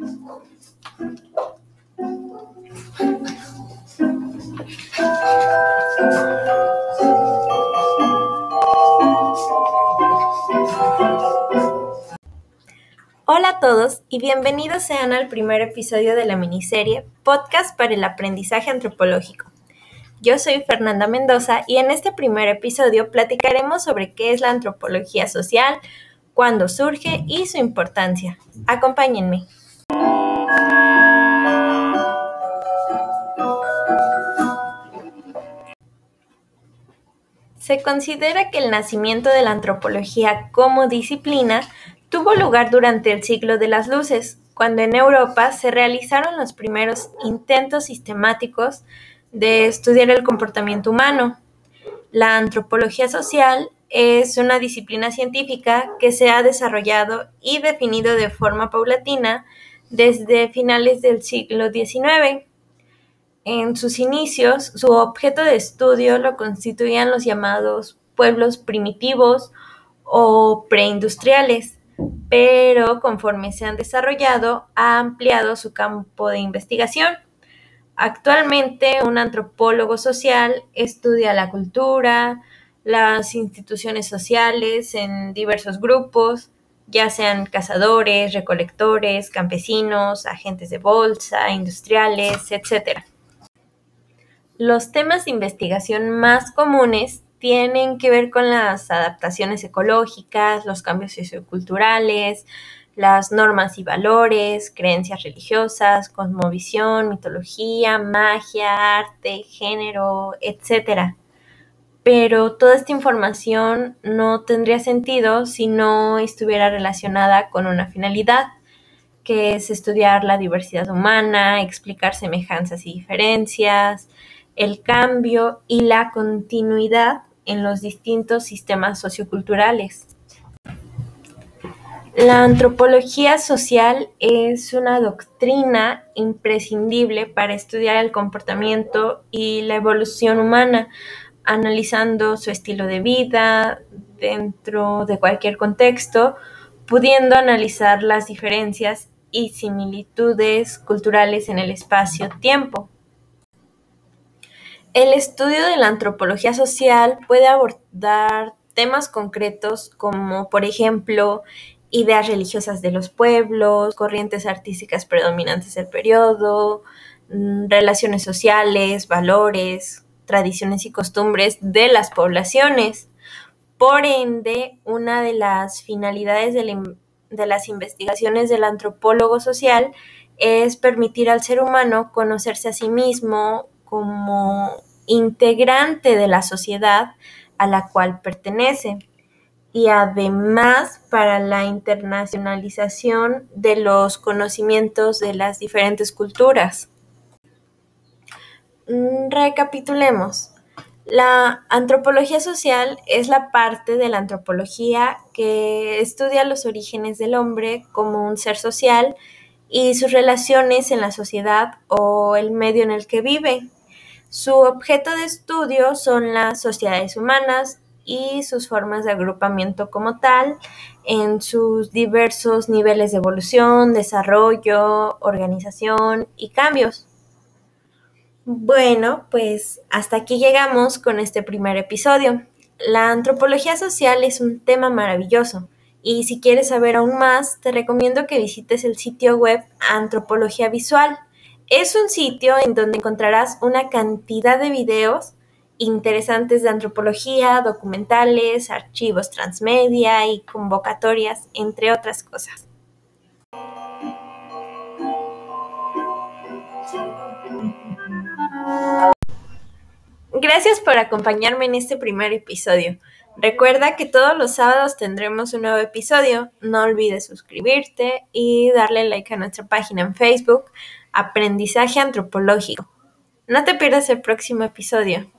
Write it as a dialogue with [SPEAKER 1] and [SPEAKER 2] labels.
[SPEAKER 1] Hola a todos y bienvenidos sean al primer episodio de la miniserie Podcast para el Aprendizaje Antropológico. Yo soy Fernanda Mendoza y en este primer episodio platicaremos sobre qué es la antropología social, cuándo surge y su importancia. Acompáñenme. Se considera que el nacimiento de la antropología como disciplina tuvo lugar durante el siglo de las luces, cuando en Europa se realizaron los primeros intentos sistemáticos de estudiar el comportamiento humano. La antropología social es una disciplina científica que se ha desarrollado y definido de forma paulatina desde finales del siglo XIX. En sus inicios, su objeto de estudio lo constituían los llamados pueblos primitivos o preindustriales, pero conforme se han desarrollado, ha ampliado su campo de investigación. Actualmente, un antropólogo social estudia la cultura, las instituciones sociales en diversos grupos, ya sean cazadores, recolectores, campesinos, agentes de bolsa, industriales, etc. Los temas de investigación más comunes tienen que ver con las adaptaciones ecológicas, los cambios socioculturales, las normas y valores, creencias religiosas, cosmovisión, mitología, magia, arte, género, etc. Pero toda esta información no tendría sentido si no estuviera relacionada con una finalidad, que es estudiar la diversidad humana, explicar semejanzas y diferencias, el cambio y la continuidad en los distintos sistemas socioculturales. La antropología social es una doctrina imprescindible para estudiar el comportamiento y la evolución humana, analizando su estilo de vida dentro de cualquier contexto, pudiendo analizar las diferencias y similitudes culturales en el espacio-tiempo. El estudio de la antropología social puede abordar temas concretos como, por ejemplo, ideas religiosas de los pueblos, corrientes artísticas predominantes del periodo, mm, relaciones sociales, valores, tradiciones y costumbres de las poblaciones. Por ende, una de las finalidades de, de las investigaciones del antropólogo social es permitir al ser humano conocerse a sí mismo, como integrante de la sociedad a la cual pertenece y además para la internacionalización de los conocimientos de las diferentes culturas. Mm, recapitulemos. La antropología social es la parte de la antropología que estudia los orígenes del hombre como un ser social y sus relaciones en la sociedad o el medio en el que vive. Su objeto de estudio son las sociedades humanas y sus formas de agrupamiento como tal en sus diversos niveles de evolución, desarrollo, organización y cambios. Bueno, pues hasta aquí llegamos con este primer episodio. La antropología social es un tema maravilloso y si quieres saber aún más, te recomiendo que visites el sitio web Antropología Visual es un sitio en donde encontrarás una cantidad de videos interesantes de antropología, documentales, archivos transmedia y convocatorias, entre otras cosas. Gracias por acompañarme en este primer episodio. Recuerda que todos los sábados tendremos un nuevo episodio. No olvides suscribirte y darle like a nuestra página en Facebook Aprendizaje antropológico. No te pierdas el próximo episodio.